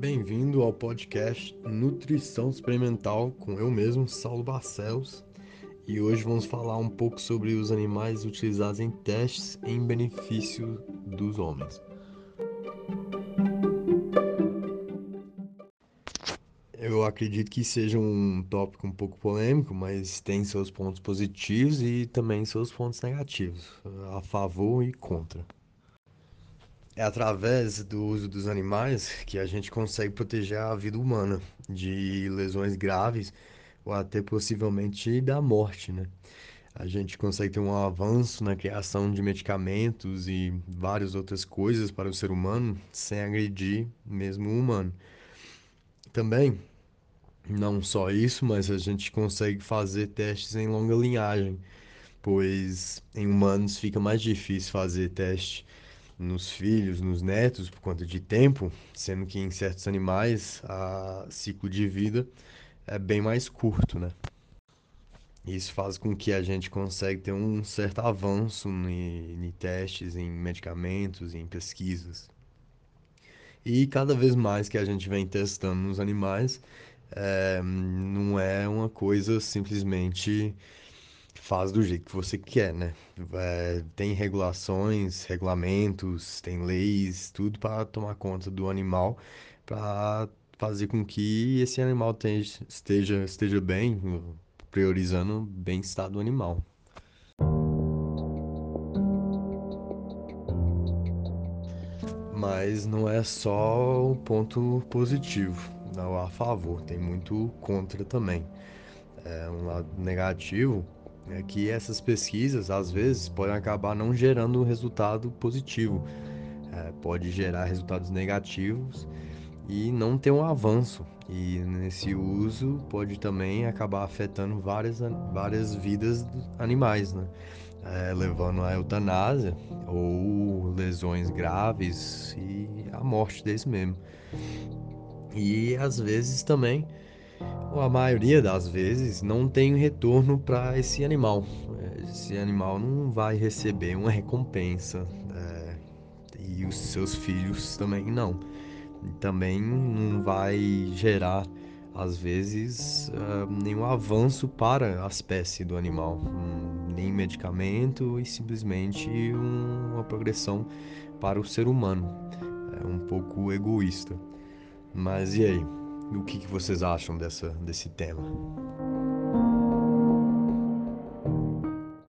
Bem-vindo ao podcast Nutrição Experimental com eu mesmo, Saulo Barcelos, e hoje vamos falar um pouco sobre os animais utilizados em testes em benefício dos homens. Eu acredito que seja um tópico um pouco polêmico, mas tem seus pontos positivos e também seus pontos negativos, a favor e contra. É através do uso dos animais que a gente consegue proteger a vida humana de lesões graves ou até possivelmente da morte, né? A gente consegue ter um avanço na criação de medicamentos e várias outras coisas para o ser humano sem agredir mesmo o humano. Também, não só isso, mas a gente consegue fazer testes em longa linhagem, pois em humanos fica mais difícil fazer teste nos filhos, nos netos, por conta de tempo, sendo que em certos animais a ciclo de vida é bem mais curto, né? Isso faz com que a gente consiga ter um certo avanço em, em testes, em medicamentos, em pesquisas. E cada vez mais que a gente vem testando nos animais, é, não é uma coisa simplesmente faz do jeito que você quer, né? É, tem regulações, regulamentos, tem leis, tudo para tomar conta do animal, para fazer com que esse animal esteja, esteja bem, priorizando o bem-estar do animal. Mas não é só o ponto positivo, não a favor, tem muito contra também. É um lado negativo é que essas pesquisas às vezes podem acabar não gerando um resultado positivo, é, pode gerar resultados negativos e não ter um avanço. E nesse uso pode também acabar afetando várias, várias vidas animais, né? É, levando à eutanásia ou lesões graves e a morte deles mesmo. E às vezes também a maioria das vezes não tem retorno para esse animal. Esse animal não vai receber uma recompensa é, e os seus filhos também não. Também não vai gerar, às vezes, uh, nenhum avanço para a espécie do animal, um, nem medicamento e simplesmente um, uma progressão para o ser humano. É um pouco egoísta. Mas e aí? O que, que vocês acham dessa, desse tema?